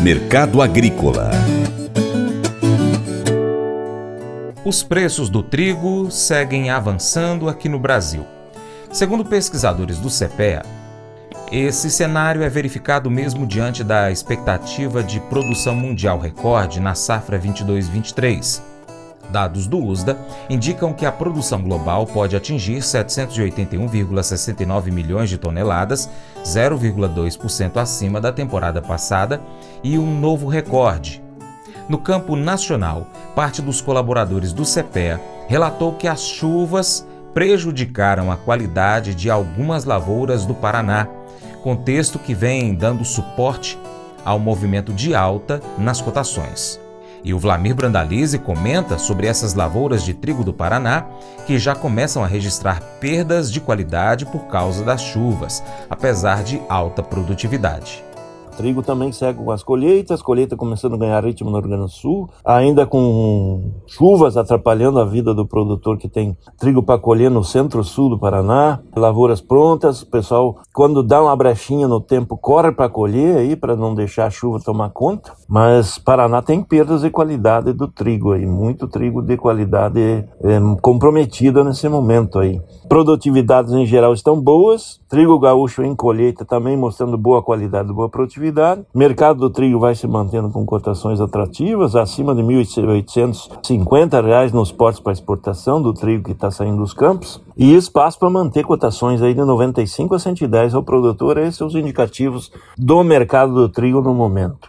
Mercado Agrícola Os preços do trigo seguem avançando aqui no Brasil. Segundo pesquisadores do CPEA, esse cenário é verificado mesmo diante da expectativa de produção mundial recorde na safra 22-23. Dados do USDA indicam que a produção global pode atingir 781,69 milhões de toneladas, 0,2% acima da temporada passada, e um novo recorde. No campo nacional, parte dos colaboradores do CPEA relatou que as chuvas prejudicaram a qualidade de algumas lavouras do Paraná contexto que vem dando suporte ao movimento de alta nas cotações. E o Vlamir Brandalize comenta sobre essas lavouras de trigo do Paraná que já começam a registrar perdas de qualidade por causa das chuvas, apesar de alta produtividade trigo também segue com as colheitas, colheita começando a ganhar ritmo no Rio Grande do Sul, ainda com chuvas atrapalhando a vida do produtor que tem trigo para colher no centro-sul do Paraná, lavouras prontas, o pessoal, quando dá uma brechinha no tempo, corre para colher aí, para não deixar a chuva tomar conta, mas Paraná tem perdas de qualidade do trigo aí, muito trigo de qualidade é, comprometida nesse momento aí. Produtividades em geral estão boas, trigo gaúcho em colheita também mostrando boa qualidade, boa produtividade. Mercado do trigo vai se mantendo com cotações atrativas, acima de R$ 1.850 nos portos para exportação do trigo que está saindo dos campos. E espaço para manter cotações aí de 95 a 110 ao produtor. Esses são os indicativos do mercado do trigo no momento.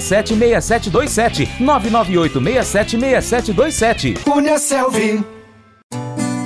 998676727. 998676727. Cunha Selvi.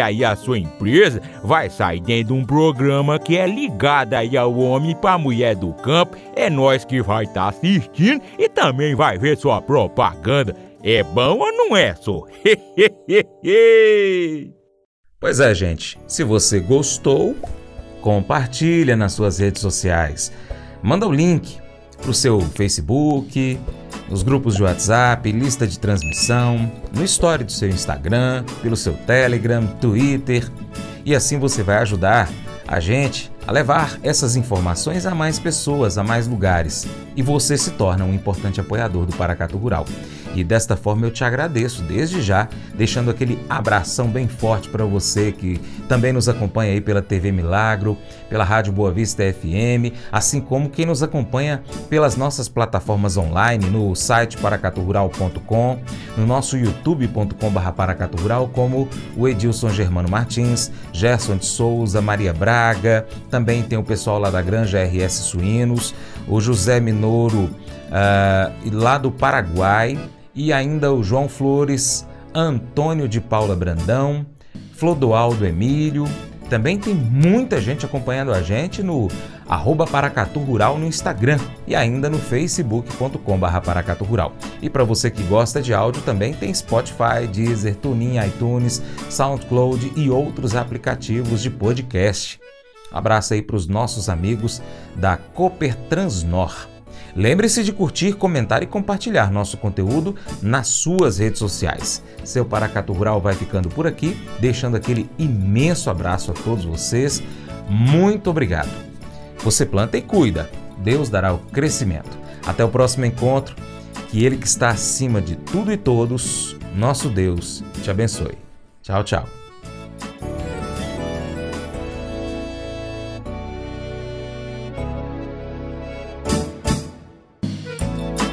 aí a sua empresa vai sair dentro de um programa que é ligado aí ao homem para a mulher do campo. É nós que vai estar tá assistindo e também vai ver sua propaganda. É bom ou não é, só? pois é, gente. Se você gostou, compartilha nas suas redes sociais. Manda o link para o seu Facebook, nos grupos de WhatsApp, lista de transmissão, no story do seu Instagram, pelo seu Telegram, Twitter e assim você vai ajudar a gente a levar essas informações a mais pessoas, a mais lugares. E você se torna um importante apoiador do Paracatu Rural. E desta forma eu te agradeço desde já, deixando aquele abração bem forte para você que também nos acompanha aí pela TV Milagro, pela Rádio Boa Vista FM, assim como quem nos acompanha pelas nossas plataformas online no site paracaturural.com, no nosso youtube.com/paracaturural, como o Edilson Germano Martins, Gerson de Souza, Maria Braga, também tem o pessoal lá da Granja RS Suínos, o José Minoro uh, lá do Paraguai e ainda o João Flores, Antônio de Paula Brandão, Flodoaldo Emílio. Também tem muita gente acompanhando a gente no arroba Paracatu Rural no Instagram e ainda no facebook.com Paracatu Rural. E para você que gosta de áudio também tem Spotify, Deezer, TuneIn, iTunes, SoundCloud e outros aplicativos de podcast. Abraço aí para os nossos amigos da Cooper Transnor. Lembre-se de curtir, comentar e compartilhar nosso conteúdo nas suas redes sociais. Seu Paracato Rural vai ficando por aqui, deixando aquele imenso abraço a todos vocês. Muito obrigado. Você planta e cuida, Deus dará o crescimento. Até o próximo encontro. Que Ele que está acima de tudo e todos, nosso Deus, te abençoe. Tchau, tchau.